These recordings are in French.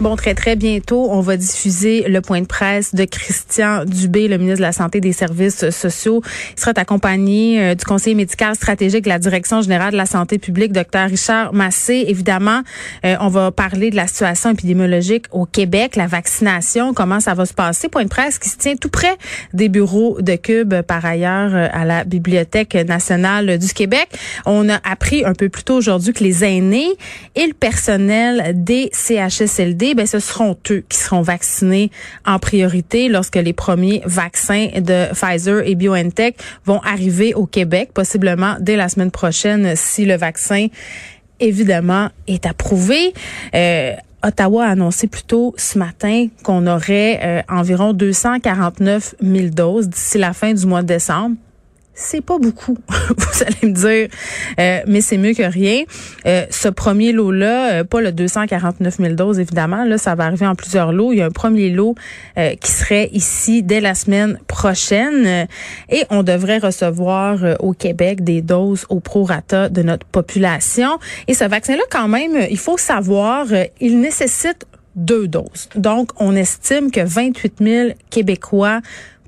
Bon, très, très bientôt, on va diffuser le point de presse de Christian Dubé, le ministre de la Santé et des Services sociaux. Il sera accompagné euh, du conseiller médical stratégique de la Direction générale de la santé publique, Dr Richard Massé. Évidemment, euh, on va parler de la situation épidémiologique au Québec, la vaccination, comment ça va se passer. Point de presse qui se tient tout près des bureaux de Cube, par ailleurs, euh, à la Bibliothèque nationale du Québec. On a appris un peu plus tôt aujourd'hui que les aînés et le personnel des CHSLD ben, ce seront eux qui seront vaccinés en priorité lorsque les premiers vaccins de Pfizer et BioNTech vont arriver au Québec, possiblement dès la semaine prochaine si le vaccin évidemment est approuvé. Euh, Ottawa a annoncé plus tôt ce matin qu'on aurait euh, environ 249 000 doses d'ici la fin du mois de décembre c'est pas beaucoup, vous allez me dire, euh, mais c'est mieux que rien. Euh, ce premier lot-là, euh, pas le 249 000 doses, évidemment, là, ça va arriver en plusieurs lots. Il y a un premier lot qui serait ici dès la semaine prochaine et on devrait recevoir au Québec des doses au prorata de notre population. Et ce vaccin-là, quand même, il faut savoir, il nécessite deux doses. Donc, on estime que 28 000 Québécois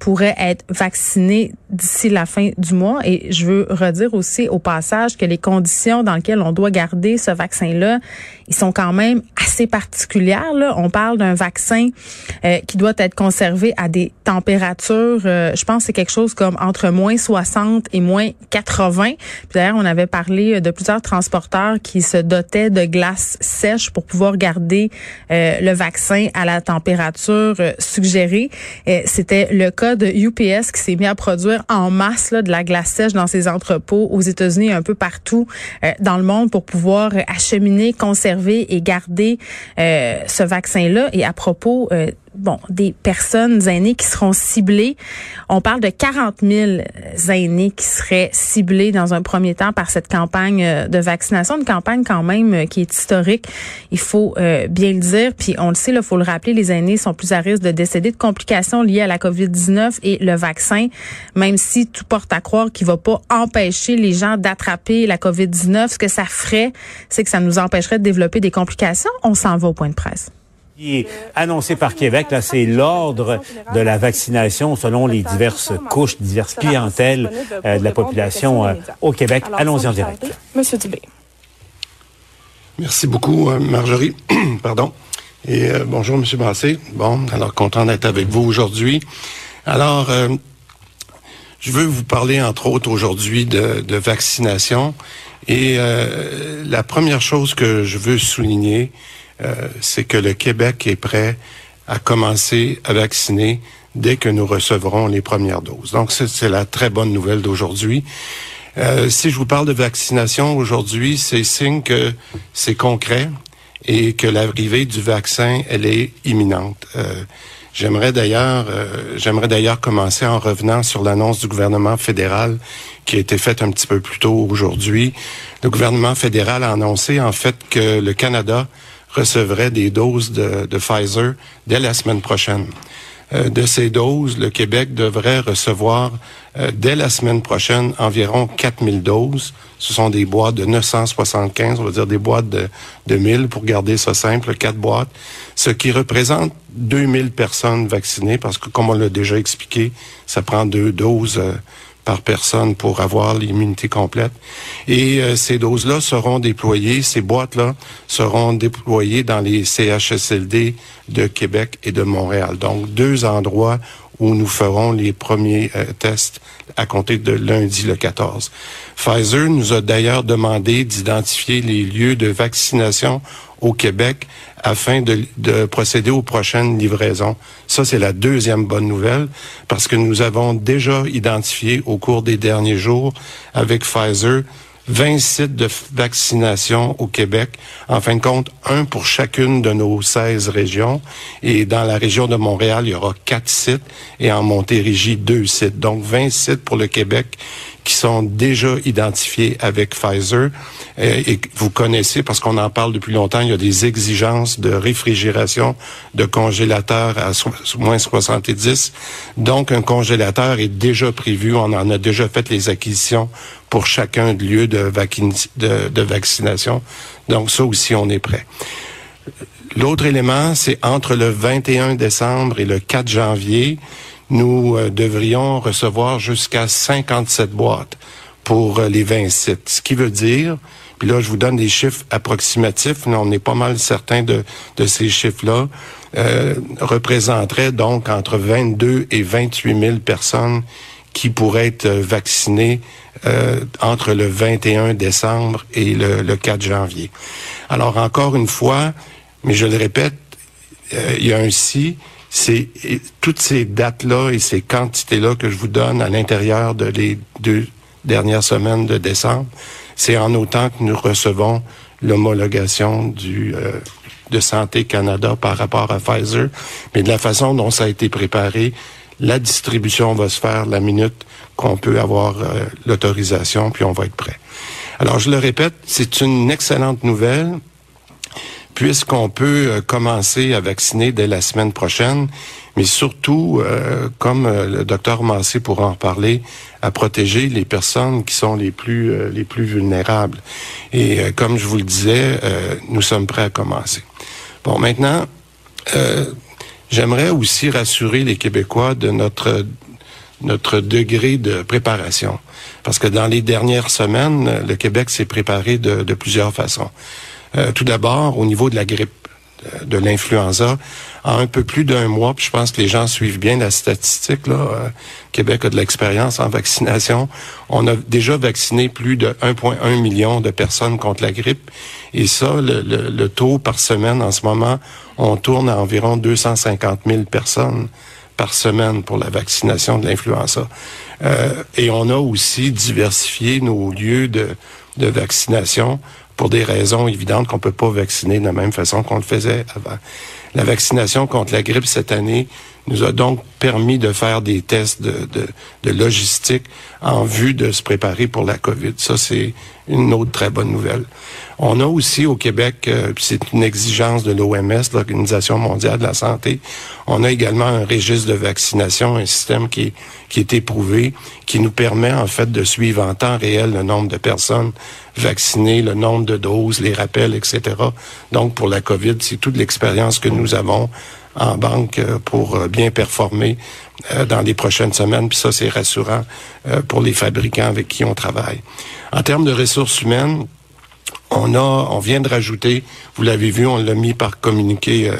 pourraient être vaccinés d'ici la fin du mois. Et je veux redire aussi au passage que les conditions dans lesquelles on doit garder ce vaccin-là, sont quand même assez particulières. On parle d'un vaccin euh, qui doit être conservé à des températures, euh, je pense c'est quelque chose comme entre moins 60 et moins 80. Puis d'ailleurs, on avait parlé de plusieurs transporteurs qui se dotaient de glace sèche pour pouvoir garder euh, le vaccin à la température suggérée. C'était le cas de UPS qui s'est mis à produire en masse là, de la glace sèche dans ses entrepôts aux États-Unis et un peu partout euh, dans le monde pour pouvoir euh, acheminer, conserver et garder euh, ce vaccin-là. Et à propos bon, des personnes aînées qui seront ciblées. On parle de 40 000 aînés qui seraient ciblés dans un premier temps par cette campagne euh, de vaccination, une campagne quand même euh, qui est historique, il faut euh, bien le dire. Puis on le sait, il faut le rappeler, les aînés sont plus à risque de décéder de complications liées à la COVID-19 et le vaccin, même si tout porte à croire qu'il va pas empêcher les gens d'attraper la COVID-19, ce que ça ferait, c'est que ça nous empêcherait de développer des complications. On s'en va au point de presse qui est annoncé par Québec, là, c'est l'ordre de la vaccination selon les diverses couches, diverses clientèles euh, de la population euh, au Québec. Allons-y en direct. Monsieur Dubé. Merci beaucoup, euh, Marjorie. Pardon. Et bonjour, Monsieur Massé. Bon, alors content d'être avec vous aujourd'hui. Alors, je veux vous parler entre autres aujourd'hui de, de, vaccination. Et la première chose que je veux souligner, euh, c'est que le Québec est prêt à commencer à vacciner dès que nous recevrons les premières doses. Donc, c'est la très bonne nouvelle d'aujourd'hui. Euh, si je vous parle de vaccination aujourd'hui, c'est signe que c'est concret et que l'arrivée du vaccin, elle est imminente. Euh, j'aimerais d'ailleurs, j'aimerais d'ailleurs commencer en revenant sur l'annonce du gouvernement fédéral qui a été faite un petit peu plus tôt aujourd'hui. Le gouvernement fédéral a annoncé en fait que le Canada recevrait des doses de, Pfizer dès la semaine prochaine. Euh, de ces doses, le Québec devrait recevoir euh, dès la semaine prochaine environ 4000 doses. Ce sont des boîtes de 975, on va dire des boîtes de, de 1000 pour garder ça simple, quatre boîtes, ce qui représente 2000 personnes vaccinées parce que comme on l'a déjà expliqué, ça prend deux doses euh, par personne pour avoir l'immunité complète. Et euh, ces doses-là seront déployées, ces boîtes-là seront déployées dans les CHSLD de Québec et de Montréal. Donc, deux endroits où nous ferons les premiers euh, tests à compter de lundi le 14. Pfizer nous a d'ailleurs demandé d'identifier les lieux de vaccination au Québec afin de, de procéder aux prochaines livraisons. Ça, c'est la deuxième bonne nouvelle parce que nous avons déjà identifié au cours des derniers jours avec Pfizer 20 sites de vaccination au Québec. En fin de compte, un pour chacune de nos 16 régions. Et dans la région de Montréal, il y aura quatre sites et en Montérégie, deux sites. Donc, 20 sites pour le Québec qui sont déjà identifiés avec Pfizer euh, et, vous connaissez parce qu'on en parle depuis longtemps, il y a des exigences de réfrigération de congélateurs à moins 70. Donc un congélateur est déjà prévu, on en a déjà fait les acquisitions pour chacun de lieux de vaccination. Donc ça aussi on est prêt. L'autre élément, c'est entre le 21 décembre et le 4 janvier, nous euh, devrions recevoir jusqu'à 57 boîtes pour euh, les 20 sites. Ce qui veut dire, puis là je vous donne des chiffres approximatifs, mais on est pas mal certain de, de ces chiffres-là, euh, représenterait donc entre 22 et 28 000 personnes qui pourraient être vaccinées euh, entre le 21 décembre et le, le 4 janvier. Alors encore une fois, mais je le répète, il y a un si, c'est toutes ces dates-là et ces quantités-là que je vous donne à l'intérieur de les deux dernières semaines de décembre, c'est en autant que nous recevons l'homologation du euh, de Santé Canada par rapport à Pfizer, mais de la façon dont ça a été préparé, la distribution va se faire la minute qu'on peut avoir euh, l'autorisation, puis on va être prêt. Alors, je le répète, c'est une excellente nouvelle puisqu'on peut euh, commencer à vacciner dès la semaine prochaine, mais surtout, euh, comme euh, le docteur Massé pourra en parler, à protéger les personnes qui sont les plus les plus vulnérables. Et comme je vous le disais, nous sommes prêts à commencer. Bon, maintenant, j'aimerais aussi rassurer les Québécois de notre notre degré de préparation. Parce que dans les dernières semaines, le Québec s'est préparé de, de plusieurs façons. Euh, tout d'abord, au niveau de la grippe, euh, de l'influenza, en un peu plus d'un mois, puis je pense que les gens suivent bien la statistique, là, euh, Québec a de l'expérience en vaccination. On a déjà vacciné plus de 1,1 million de personnes contre la grippe. Et ça, le, le, taux par semaine, en ce moment, on tourne à environ 250 000 personnes par semaine pour la vaccination de l'influenza. Euh, et on a aussi diversifié nos lieux de, de vaccination pour des raisons évidentes qu'on peut pas vacciner de la même façon qu'on le faisait avant. La vaccination contre la grippe cette année nous a donc permis de faire des tests de, de, de logistique en vue de se préparer pour la COVID. Ça, c'est une autre très bonne nouvelle. On a aussi au Québec, euh, c'est une exigence de l'OMS, l'Organisation mondiale de la santé, on a également un registre de vaccination, un système qui, qui est éprouvé, qui nous permet en fait de suivre en temps réel le nombre de personnes vaccinées, le nombre de doses, les rappels, etc. Donc pour la COVID, c'est toute l'expérience que nous avons en banque euh, pour euh, bien performer euh, dans les prochaines semaines. Puis ça, c'est rassurant pour les fabricants avec qui on travaille. En termes de ressources humaines, on a, on vient de rajouter, vous l'avez vu, on l'a mis par communiqué,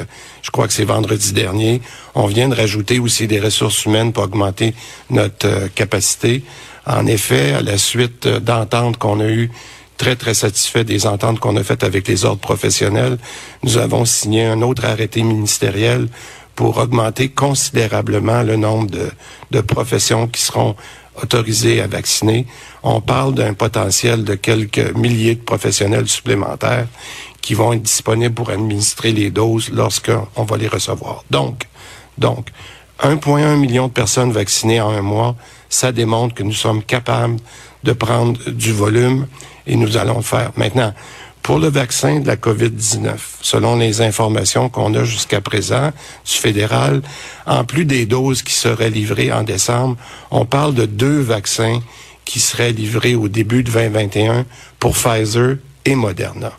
je crois que c'est vendredi dernier, on vient de rajouter aussi des ressources humaines pour augmenter notre capacité. En effet, à la suite d'ententes qu'on a eues très, très satisfait des ententes qu'on a faites avec les ordres professionnels. Nous avons signé un autre arrêté ministériel pour augmenter considérablement le nombre de, de professions qui seront autorisées à vacciner. On parle d'un potentiel de quelques milliers de professionnels supplémentaires qui vont être disponibles pour administrer les doses lorsqu'on va les recevoir. Donc, donc, 1,1 million de personnes vaccinées en un mois, ça démontre que nous sommes capables de prendre du volume et nous allons le faire. Maintenant, pour le vaccin de la COVID-19, selon les informations qu'on a jusqu'à présent du fédéral, en plus des doses qui seraient livrées en décembre, on parle de deux vaccins qui seraient livrés au début de 2021 pour Pfizer et Moderna.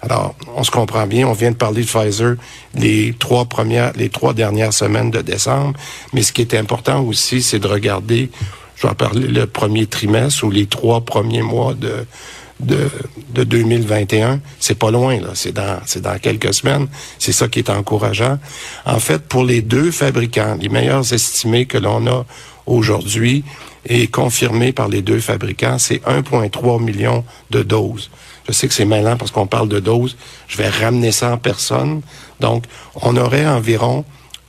Alors, on se comprend bien, on vient de parler de Pfizer les trois premières, les trois dernières semaines de décembre, mais ce qui est important aussi, c'est de regarder, je vais parler le premier trimestre ou les trois premiers mois de, de, de 2021. C'est pas loin, là. C'est dans, c'est dans quelques semaines. C'est ça qui est encourageant. En fait, pour les deux fabricants, les meilleurs estimés que l'on a aujourd'hui, et confirmé par les deux fabricants, c'est 1,3 million de doses. Je sais que c'est malin parce qu'on parle de doses. Je vais ramener ça en personne. Donc, on aurait environ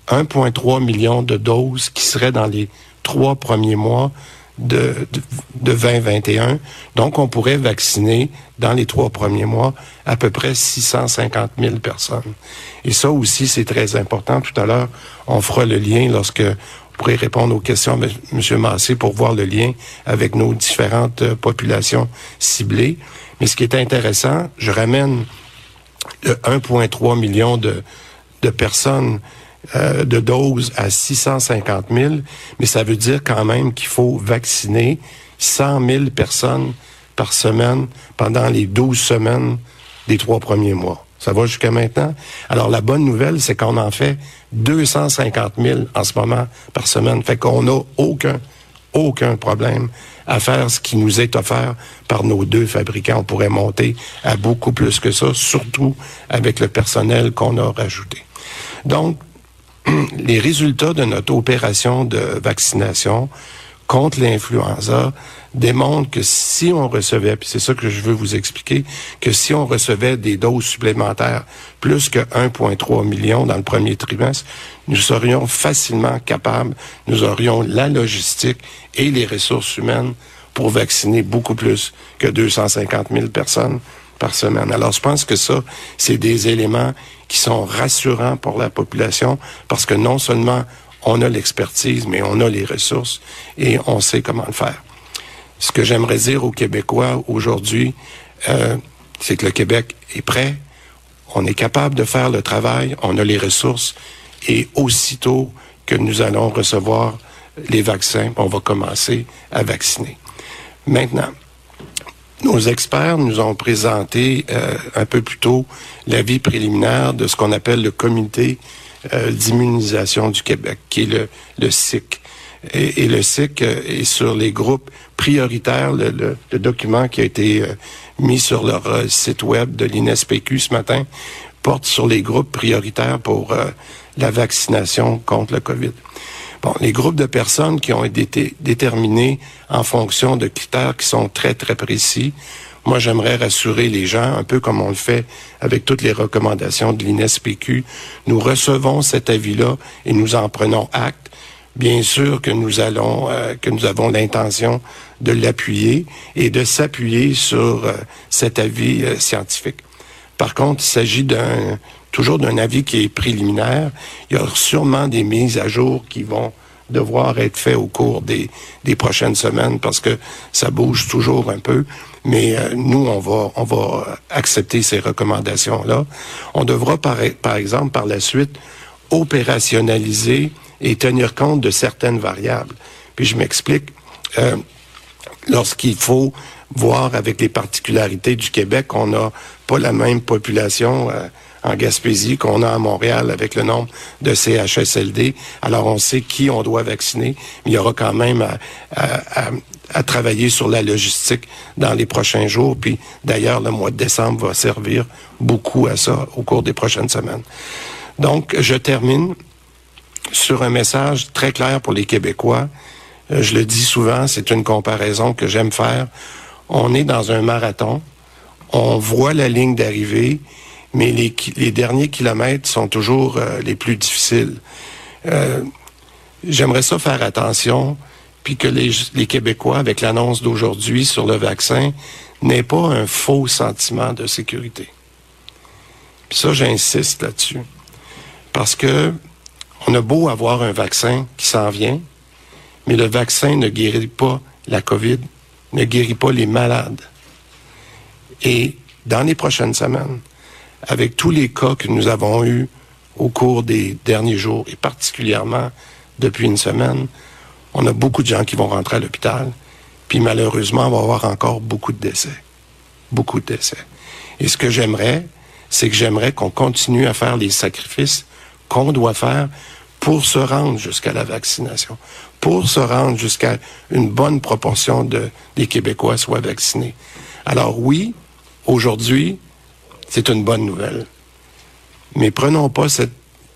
1,3 million de doses qui seraient dans les trois premiers mois de, de, de, 2021. Donc, on pourrait vacciner dans les trois premiers mois à peu près 650 000 personnes. Et ça aussi, c'est très important. Tout à l'heure, on fera le lien lorsque vous pourrez répondre aux questions M. Massé pour voir le lien avec nos différentes euh, populations ciblées. Mais ce qui est intéressant, je ramène le 1,3 million de, de personnes euh, de doses à 650 000, mais ça veut dire quand même qu'il faut vacciner 100 000 personnes par semaine pendant les 12 semaines des trois premiers mois. Ça va jusqu'à maintenant. Alors, la bonne nouvelle, c'est qu'on en fait 250 000 en ce moment par semaine. Fait qu'on n'a aucun, aucun problème à faire ce qui nous est offert par nos deux fabricants. On pourrait monter à beaucoup plus que ça, surtout avec le personnel qu'on a rajouté. Donc, les résultats de notre opération de vaccination contre l'influenza démontrent que si on recevait, puis c'est ça que je veux vous expliquer, que si on recevait des doses supplémentaires, plus que 1,3 million dans le premier trimestre, nous serions facilement capables, nous aurions la logistique et les ressources humaines pour vacciner beaucoup plus que 250 000 personnes par semaine. Alors, je pense que ça, c'est des éléments qui sont rassurants pour la population parce que non seulement on a l'expertise, mais on a les ressources et on sait comment le faire. Ce que j'aimerais dire aux Québécois aujourd'hui, euh, c'est que le Québec est prêt, on est capable de faire le travail, on a les ressources et aussitôt que nous allons recevoir les vaccins, on va commencer à vacciner. Maintenant, nos experts nous ont présenté euh, un peu plus tôt l'avis préliminaire de ce qu'on appelle le comité euh, d'immunisation du Québec, qui est le, le SIC. Et, le SIC euh, est sur les groupes prioritaires. Le, document qui a été euh, mis sur leur site web de l'INSPQ ce matin porte sur les groupes prioritaires pour la vaccination contre le COVID. Bon, les groupes de personnes qui ont été déterminés en fonction de critères qui sont très, très précis. Moi, j'aimerais rassurer les gens, un peu comme on le fait avec toutes les recommandations de l'INSPQ. Nous recevons cet avis-là et nous en prenons acte. Bien sûr que nous allons, euh, que nous avons l'intention de l'appuyer et de s'appuyer sur euh, cet avis euh, scientifique. Par contre, il s'agit d'un toujours d'un avis qui est préliminaire. Il y a sûrement des mises à jour qui vont devoir être faites au cours des, prochaines semaines parce que ça bouge toujours un peu. Mais euh, nous, on va, accepter ces recommandations-là. On devra, par, exemple, par la suite, opérationnaliser et tenir compte de certaines variables. Puis je m'explique. Euh, Lorsqu'il faut voir avec les particularités du Québec, on n'a pas la même population euh, en Gaspésie qu'on a à Montréal avec le nombre de CHSLD. Alors on sait qui on doit vacciner, mais il y aura quand même à, à, travailler sur la logistique dans les prochains jours. Puis d'ailleurs, le mois de décembre va servir beaucoup à ça au cours des prochaines semaines. Donc, je termine sur un message très clair pour les Québécois. Euh, je le dis souvent, c'est une comparaison que j'aime faire. On est dans un marathon, on voit la ligne d'arrivée, mais les, derniers kilomètres sont toujours euh, les plus difficiles. Euh, J'aimerais ça faire attention puis que les, Québécois, avec l'annonce d'aujourd'hui sur le vaccin, n'aient pas un faux sentiment de sécurité. Ça, j'insiste là-dessus. Parce que on a beau avoir un vaccin qui s'en vient, mais le vaccin ne guérit pas la COVID, ne guérit pas les malades. Et dans les prochaines semaines, avec tous les cas que nous avons eus au cours des derniers jours, et particulièrement depuis une semaine, on a beaucoup de gens qui vont rentrer à l'hôpital, puis malheureusement, on va avoir encore beaucoup de décès. Beaucoup de décès. Et ce que j'aimerais, c'est que j'aimerais qu'on continue à faire les sacrifices qu'on doit faire pour se rendre jusqu'à la vaccination, pour se rendre jusqu'à une bonne proportion de, des Québécois soient vaccinés. Alors oui, aujourd'hui, c'est une bonne nouvelle. Mais prenons pas cette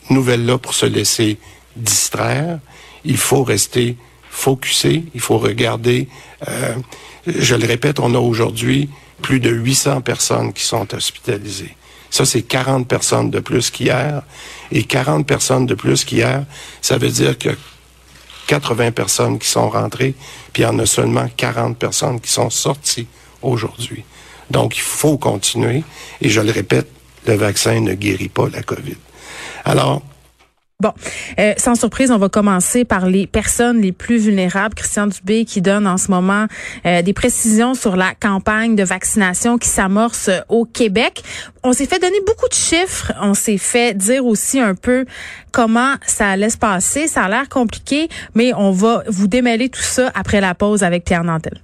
nouvelle-là pour se laisser distraire. Il faut rester focuser, il faut regarder. Euh, je le répète, on a aujourd'hui plus de 800 personnes qui sont hospitalisées. Ça, c'est 40 personnes de plus qu'hier. Et 40 personnes de plus qu'hier, ça veut dire que 80 personnes qui sont rentrées, puis il y en a seulement 40 personnes qui sont sorties aujourd'hui. Donc, il faut continuer. Et je le répète, le vaccin ne guérit pas la COVID. Alors, Bon, euh, sans surprise, on va commencer par les personnes les plus vulnérables. Christian Dubé qui donne en ce moment euh, des précisions sur la campagne de vaccination qui s'amorce au Québec. On s'est fait donner beaucoup de chiffres. On s'est fait dire aussi un peu comment ça allait se passer. Ça a l'air compliqué, mais on va vous démêler tout ça après la pause avec Pierre Nantel.